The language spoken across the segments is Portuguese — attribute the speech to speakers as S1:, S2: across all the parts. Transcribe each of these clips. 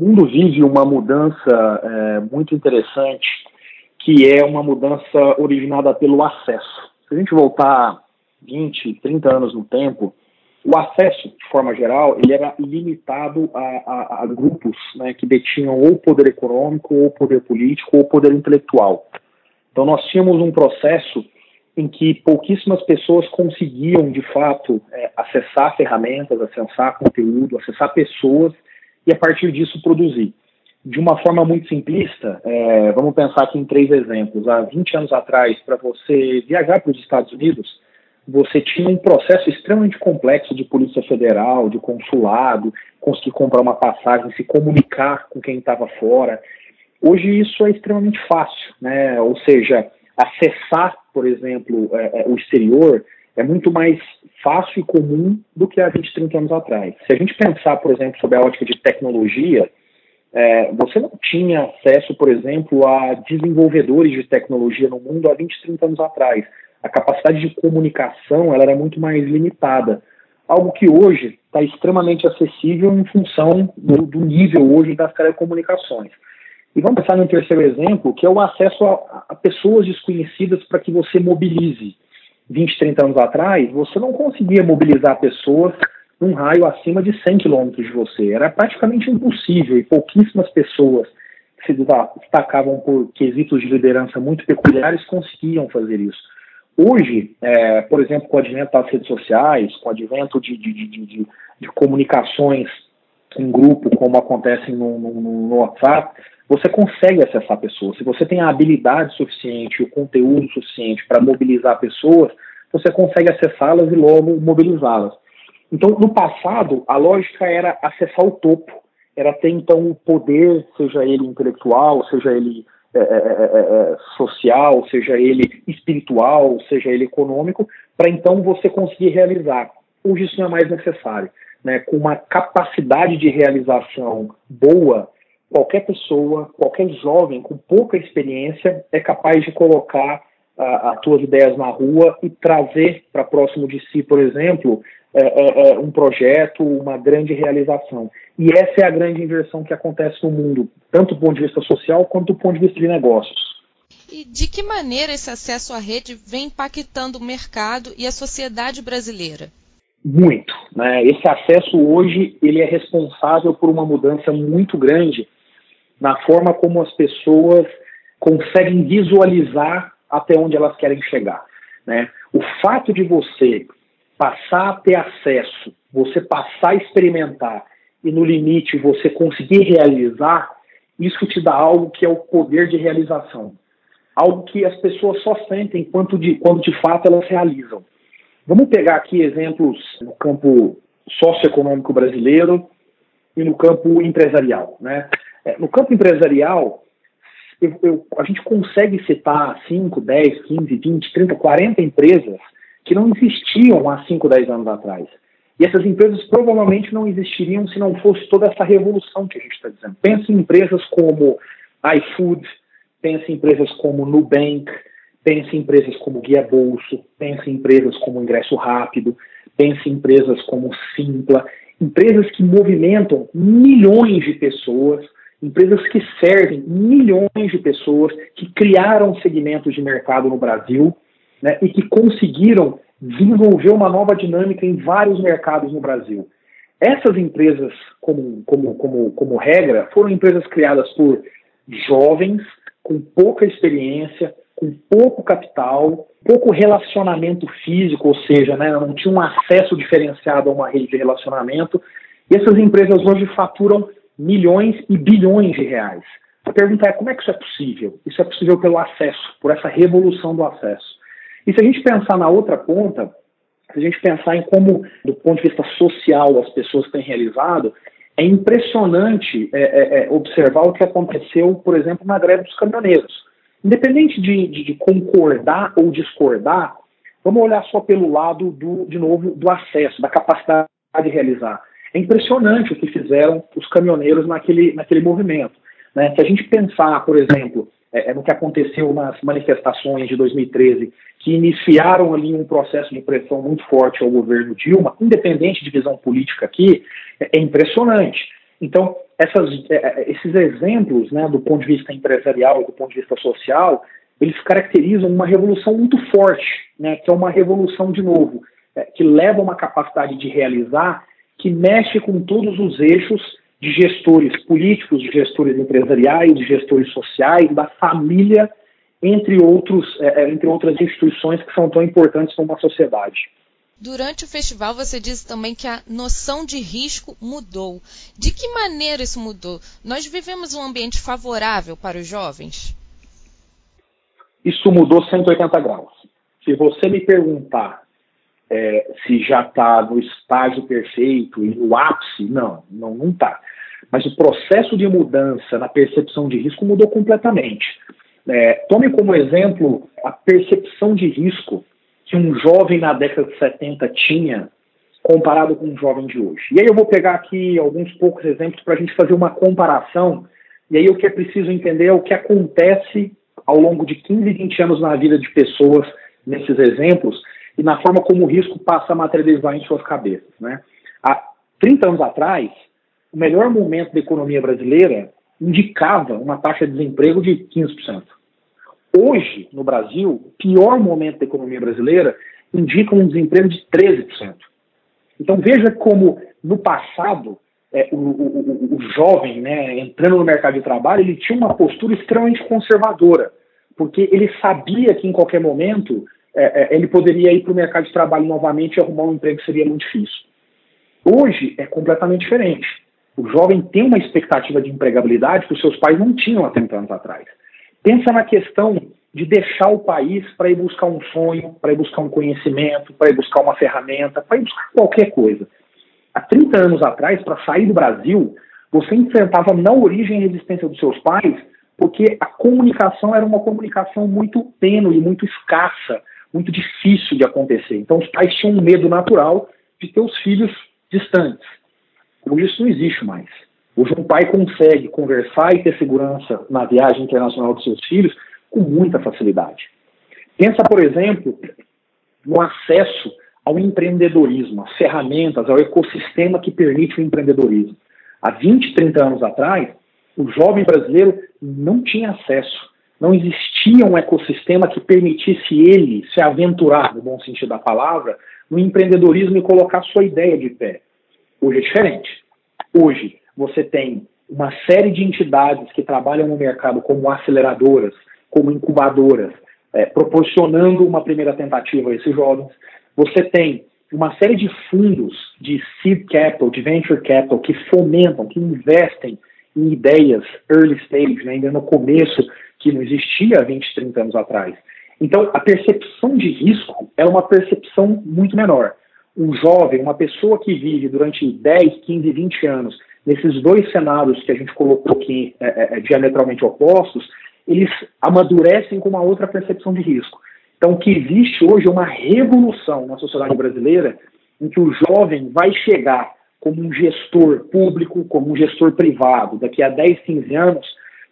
S1: mundo vive uma mudança é, muito interessante, que é uma mudança originada pelo acesso. Se a gente voltar 20, 30 anos no tempo, o acesso, de forma geral, ele era limitado a, a, a grupos né, que detinham ou poder econômico, ou poder político, ou poder intelectual. Então nós tínhamos um processo em que pouquíssimas pessoas conseguiam, de fato, é, acessar ferramentas, acessar conteúdo, acessar pessoas e, a partir disso, produzir. De uma forma muito simplista, é, vamos pensar aqui em três exemplos. Há 20 anos atrás, para você viajar para os Estados Unidos, você tinha um processo extremamente complexo de polícia federal, de consulado, conseguir comprar uma passagem, se comunicar com quem estava fora. Hoje isso é extremamente fácil, né? Ou seja, acessar, por exemplo, é, é, o exterior é muito mais fácil e comum do que há 20, 30 anos atrás. Se a gente pensar, por exemplo, sobre a ótica de tecnologia, é, você não tinha acesso, por exemplo, a desenvolvedores de tecnologia no mundo há 20, 30 anos atrás. A capacidade de comunicação ela era muito mais limitada. Algo que hoje está extremamente acessível em função do, do nível hoje das telecomunicações. E vamos pensar no terceiro exemplo, que é o acesso a, a pessoas desconhecidas para que você mobilize. 20, 30 anos atrás, você não conseguia mobilizar pessoas num raio acima de 100 quilômetros de você. Era praticamente impossível e pouquíssimas pessoas que se destacavam por quesitos de liderança muito peculiares conseguiam fazer isso. Hoje, é, por exemplo, com o advento das redes sociais, com o advento de, de, de, de, de comunicações em grupo, como acontece no, no, no WhatsApp, você consegue acessar pessoas. Se você tem a habilidade suficiente, o conteúdo suficiente para mobilizar pessoas, você consegue acessá-las e logo mobilizá-las. Então, no passado, a lógica era acessar o topo, era ter então o poder, seja ele intelectual, seja ele é, é, é, social, seja ele espiritual, seja ele econômico, para então você conseguir realizar. Hoje isso não é mais necessário. Né? Com uma capacidade de realização boa, qualquer pessoa, qualquer jovem com pouca experiência é capaz de colocar uh, as suas ideias na rua e trazer para próximo de si, por exemplo, é, é, é, um projeto, uma grande realização. E essa é a grande inversão que acontece no mundo, tanto do ponto de vista social quanto do ponto de vista de negócios.
S2: E de que maneira esse acesso à rede vem impactando o mercado e a sociedade brasileira?
S1: Muito. Né? Esse acesso hoje ele é responsável por uma mudança muito grande na forma como as pessoas conseguem visualizar até onde elas querem chegar. Né? O fato de você passar a ter acesso, você passar a experimentar e no limite você conseguir realizar, isso te dá algo que é o poder de realização. Algo que as pessoas só sentem quando de, quando de fato elas realizam. Vamos pegar aqui exemplos no campo socioeconômico brasileiro e no campo empresarial. Né? É, no campo empresarial, eu, eu, a gente consegue citar 5, 10, 15, 20, 30, 40 empresas que não existiam há 5, 10 anos atrás. E essas empresas provavelmente não existiriam se não fosse toda essa revolução que a gente está dizendo. Pense em empresas como iFood, pense em empresas como Nubank, pense em empresas como Guia Bolso, pense em empresas como Ingresso Rápido, pense em empresas como Simpla, empresas que movimentam milhões de pessoas empresas que servem milhões de pessoas, que criaram segmentos de mercado no Brasil né, e que conseguiram desenvolver uma nova dinâmica em vários mercados no Brasil. Essas empresas, como, como, como, como regra, foram empresas criadas por jovens com pouca experiência, com pouco capital, pouco relacionamento físico, ou seja, né, não tinham um acesso diferenciado a uma rede de relacionamento. E essas empresas hoje faturam milhões e bilhões de reais. A pergunta é como é que isso é possível? Isso é possível pelo acesso, por essa revolução do acesso. E se a gente pensar na outra ponta, se a gente pensar em como, do ponto de vista social, as pessoas têm realizado, é impressionante é, é, é, observar o que aconteceu, por exemplo, na greve dos caminhoneiros. Independente de, de, de, concordar ou discordar, vamos olhar só pelo lado, do, de novo, do acesso, da capacidade de realizar. É impressionante o que fizeram os caminhoneiros naquele, naquele movimento. Né? Se a gente pensar, por exemplo, é, é, no que aconteceu nas manifestações de 2013, que iniciaram ali um processo de pressão muito forte ao governo Dilma, independente de visão política aqui, é, é impressionante. Então, essas, é, esses exemplos, né, do ponto de vista empresarial e do ponto de vista social, eles caracterizam uma revolução muito forte, né, que é uma revolução, de novo, é, que leva uma capacidade de realizar que mexe com todos os eixos de gestores políticos, de gestores empresariais, de gestores sociais, da família, entre, outros, é, é entre outras instituições que são tão importantes para uma sociedade.
S2: Durante o festival, você disse também que a noção de risco mudou. De que maneira isso mudou? Nós vivemos um ambiente favorável para os jovens?
S1: Isso mudou 180 graus. Se você me perguntar é, se já está no estágio perfeito e no ápice, não, não está. Mas o processo de mudança na percepção de risco mudou completamente. É, tome como exemplo a percepção de risco que um jovem na década de 70 tinha comparado com um jovem de hoje. E aí eu vou pegar aqui alguns poucos exemplos para a gente fazer uma comparação. E aí o que é preciso entender é o que acontece ao longo de 15, 20 anos na vida de pessoas nesses exemplos e na forma como o risco passa a materializar em suas cabeças. Né? Há 30 anos atrás, o melhor momento da economia brasileira indicava uma taxa de desemprego de 15%. Hoje, no Brasil, o pior momento da economia brasileira indica um desemprego de 13%. Então veja como, no passado, é, o, o, o, jovem, né, entrando no mercado de trabalho, ele tinha uma postura extremamente conservadora, porque ele sabia que em qualquer momento é, é, ele poderia ir para o mercado de trabalho novamente e arrumar um emprego que seria muito difícil. Hoje é completamente diferente. O jovem tem uma expectativa de empregabilidade que os seus pais não tinham há 30 anos atrás. Pensa na questão de deixar o país para ir buscar um sonho, para ir buscar um conhecimento, para ir buscar uma ferramenta, para ir buscar qualquer coisa. Há 30 anos atrás, para sair do Brasil, você enfrentava na origem a resistência dos seus pais, porque a comunicação era uma comunicação muito tênue, muito escassa, muito difícil de acontecer. Então os pais tinham um medo natural de ter os filhos distantes. Hoje isso não existe mais. Hoje um pai consegue conversar e ter segurança na viagem internacional dos seus filhos com muita facilidade. Pensa, por exemplo, no acesso ao empreendedorismo, às ferramentas, ao ecossistema que permite o empreendedorismo. Há 20, 30 anos atrás, o jovem brasileiro não tinha acesso. Não existia um ecossistema que permitisse ele se aventurar, no bom sentido da palavra, no empreendedorismo e colocar sua ideia de pé. Hoje é diferente. Hoje, você tem uma série de entidades que trabalham no mercado como aceleradoras, como incubadoras, é, proporcionando uma primeira tentativa a esses jovens. Você tem uma série de fundos de seed capital, de venture capital, que fomentam, que investem em ideias early stage, né, ainda no começo, que não existia há 20, 30 anos atrás. Então, a percepção de risco é uma percepção muito menor. Um jovem, uma pessoa que vive durante 10, 15, 20 anos nesses dois cenários que a gente colocou aqui é, é, é, diametralmente opostos, eles amadurecem com uma outra percepção de risco. Então, o que existe hoje é uma revolução na sociedade brasileira em que o jovem vai chegar como um gestor público, como um gestor privado, daqui a 10, 15 anos,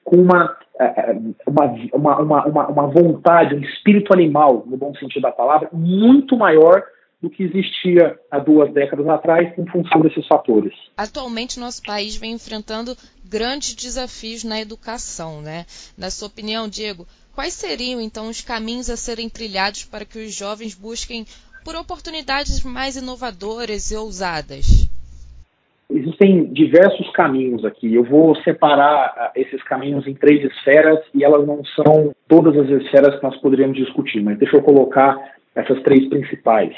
S1: com uma, é, é, uma, uma, uma, uma vontade, um espírito animal, no bom sentido da palavra, muito maior do que existia há duas décadas atrás em função desses fatores.
S2: Atualmente, nosso país vem enfrentando grandes desafios na educação, né? Na sua opinião, Diego, quais seriam então os caminhos a serem trilhados para que os jovens busquem por oportunidades mais inovadoras e ousadas?
S1: Existem diversos caminhos aqui. Eu vou separar ah, esses caminhos em três esferas e elas não são todas as esferas que nós poderíamos discutir, mas deixa eu colocar essas três principais.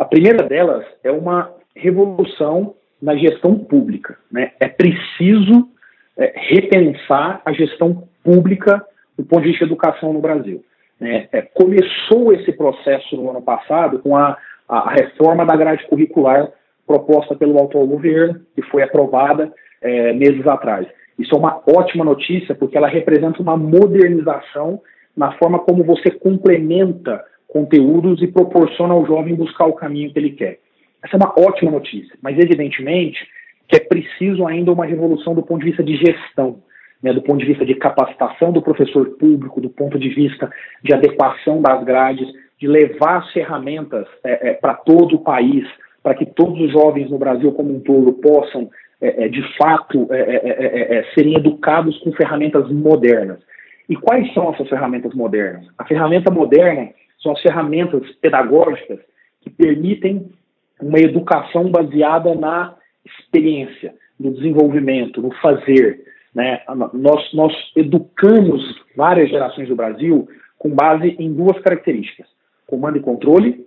S1: A primeira delas é uma revolução na gestão pública. Né? É preciso é, repensar a gestão pública do ponto de vista de educação no Brasil. Né? É, começou esse processo no ano passado com a, a reforma da grade curricular proposta pelo atual governo, que foi aprovada é, meses atrás. Isso é uma ótima notícia, porque ela representa uma modernização na forma como você complementa conteúdos e proporciona ao jovem buscar o caminho que ele quer. Essa é uma ótima notícia, mas evidentemente que é preciso ainda uma revolução do ponto de vista de gestão, né, do ponto de vista de capacitação do professor público, do ponto de vista de adequação das grades, de levar as ferramentas é, é, para todo o país, para que todos os jovens no Brasil como um todo possam é, é de fato, é, serem educados com ferramentas modernas. E quais são essas ferramentas modernas? A ferramenta moderna são as ferramentas pedagógicas que permitem uma educação baseada na experiência, no desenvolvimento, no fazer. Né? Nós, nós educamos várias gerações do Brasil com base em duas características: comando e controle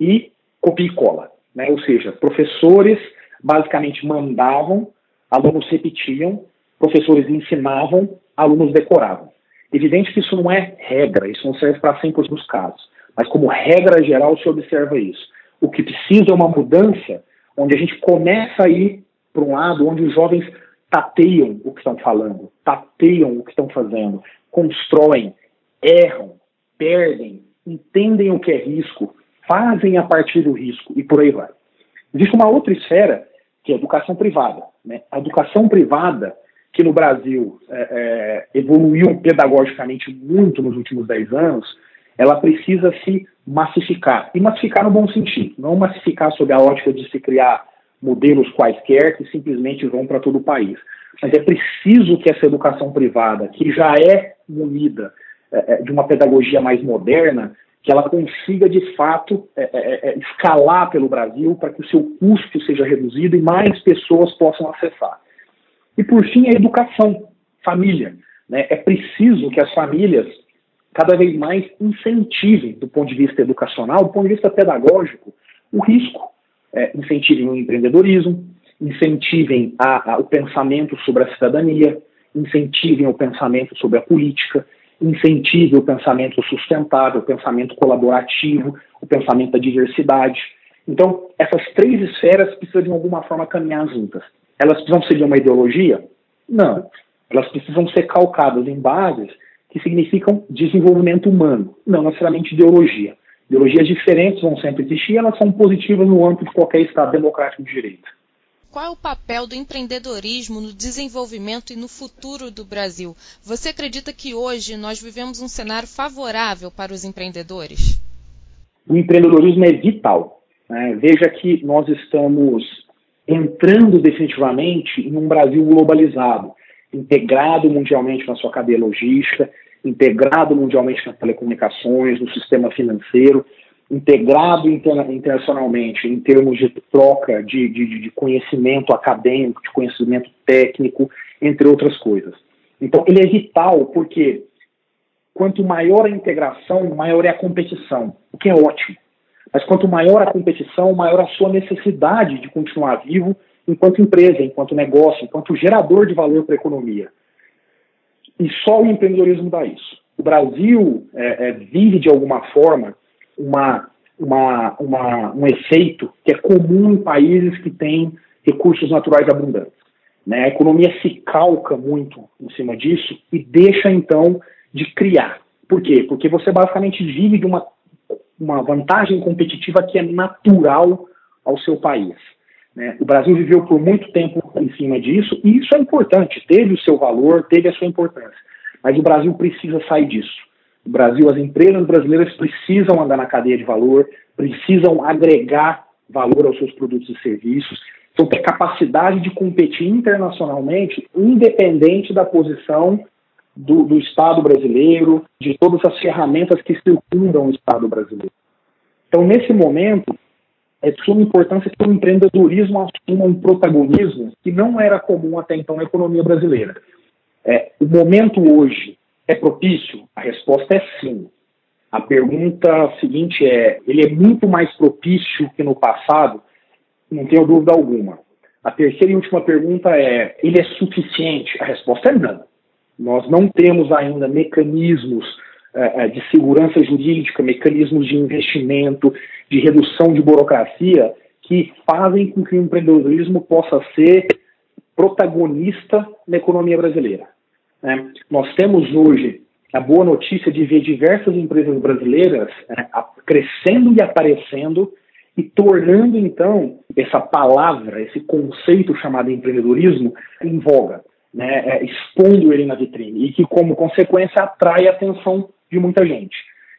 S1: e copia e cola. Né? Ou seja, professores basicamente mandavam, alunos repetiam, professores ensinavam, alunos decoravam. Evidente que isso não é regra, isso não serve para 100% dos casos, mas como regra geral se observa isso. O que precisa é uma mudança onde a gente começa a ir para um lado onde os jovens tateiam o que estão falando, tateiam o que estão fazendo, constroem, erram, perdem, entendem o que é risco, fazem a partir do risco e por aí vai. Existe uma outra esfera que é a educação privada. Né? A educação privada, que no Brasil é, é, evoluiu pedagogicamente muito nos últimos 10 anos, ela precisa se massificar. E massificar no bom sentido, não massificar sob a ótica de se criar modelos quaisquer que simplesmente vão para todo o país. Mas é preciso que essa educação privada, que já é munida é, é de uma pedagogia mais moderna, que ela consiga de fato é, é, escalar pelo Brasil para que o seu custo seja reduzido e mais pessoas possam acessar. E por fim, a educação, família. Né? É preciso que as famílias cada vez mais incentivem, do ponto de vista educacional, do ponto de vista pedagógico, o risco. É, incentivem o empreendedorismo, incentivem a, a, o pensamento sobre a cidadania, incentivem o pensamento sobre a política, incentive o pensamento sustentável, o pensamento colaborativo, o pensamento da diversidade. Então, essas três esferas precisam de alguma forma caminhar juntas. Elas precisam ser de uma ideologia? Não. Elas precisam ser calcadas em bases que significam desenvolvimento humano, não necessariamente ideologia. Ideologias diferentes vão sempre existir, elas são positivas no âmbito de qualquer Estado democrático de direito.
S2: Qual é o papel do empreendedorismo no desenvolvimento e no futuro do Brasil? Você acredita que hoje nós vivemos um cenário favorável para os empreendedores?
S1: O empreendedorismo é vital. Né? Veja que nós estamos entrando definitivamente em um Brasil globalizado, integrado mundialmente na sua cadeia logística, integrado mundialmente nas telecomunicações, no sistema financeiro integrado internacionalmente em termos de troca de, de, de, conhecimento acadêmico, de conhecimento técnico, entre outras coisas. Então, ele é vital porque quanto maior a integração, maior é a competição, o que é ótimo. Mas quanto maior a competição, maior a sua necessidade de continuar vivo enquanto empresa, enquanto negócio, enquanto gerador de valor para a economia. E só o empreendedorismo dá isso. O Brasil é, é, vive de alguma forma uma, uma, uma, um efeito que é comum em países que têm recursos naturais abundantes. Né? A economia se calca muito em cima disso e deixa, então, de criar. Por quê? Porque você basicamente vive de uma, uma vantagem competitiva que é natural ao seu país. Né? O Brasil viveu por muito tempo em cima disso e isso é importante, teve o seu valor, teve a sua importância. Mas o Brasil precisa sair disso. O Brasil, as empresas brasileiras precisam andar na cadeia de valor, precisam agregar valor aos seus produtos e serviços, então ter capacidade de competir internacionalmente, independente da posição do, do, Estado brasileiro, de todas as ferramentas que circundam o Estado brasileiro. Então, nesse momento, é de suma importância que o empreendedorismo assuma um protagonismo que não era comum até então na economia brasileira. É, o momento hoje é propício? A resposta é sim. A pergunta seguinte é: ele é muito mais propício que no passado? Não tenho dúvida alguma. A terceira e última pergunta é: ele é suficiente? A resposta é não. Nós não temos ainda mecanismos uh, de segurança jurídica, mecanismos de investimento, de redução de burocracia que fazem com que o empreendedorismo possa ser protagonista na economia brasileira. Né? Nós temos hoje a boa notícia de ver diversas empresas brasileiras né, crescendo e aparecendo e tornando então essa palavra, esse conceito chamado empreendedorismo em voga, né, é, expondo ele na vitrine e que como consequência atrai a atenção de muita gente.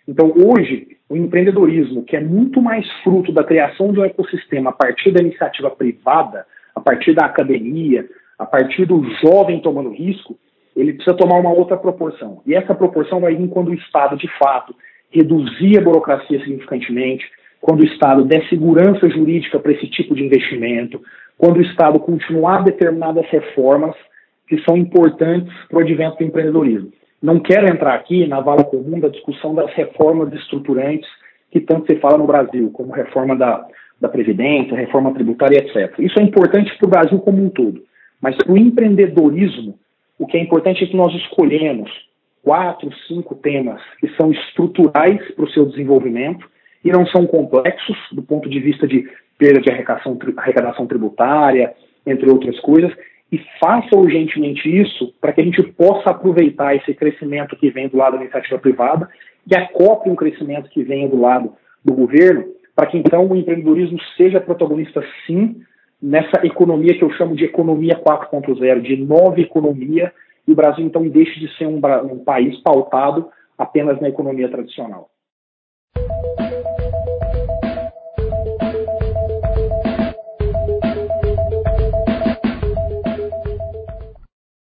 S1: Então hoje o empreendedorismo, que é muito mais fruto da criação de um ecossistema a partir da iniciativa privada, a partir da academia, a partir do jovem tomando risco, ele precisa tomar uma outra proporção. E essa proporção vai vir quando o Estado, de fato, reduzir a burocracia significantemente, quando o Estado der segurança jurídica para esse tipo de investimento, quando o Estado continuar determinadas reformas que são importantes para o advento do empreendedorismo. Não quero entrar aqui na vala comum da discussão das reformas estruturantes que tanto se fala no Brasil, como reforma da, da Previdência, reforma tributária, etc. Isso é importante para o Brasil como um todo. Mas para o empreendedorismo, o que é importante é que nós escolhemos quatro, cinco temas que são estruturais para o seu desenvolvimento e não são complexos do ponto de vista de perda de arrecadação, arrecadação tributária, entre outras coisas, e faça urgentemente isso para que a gente possa aproveitar esse crescimento que vem do lado da iniciativa privada e acople um crescimento que venha do lado do governo, para que então o empreendedorismo seja protagonista sim nessa economia que eu chamo de economia 4.0, de nova economia, e o Brasil então deixe de ser um, um país pautado apenas na economia tradicional.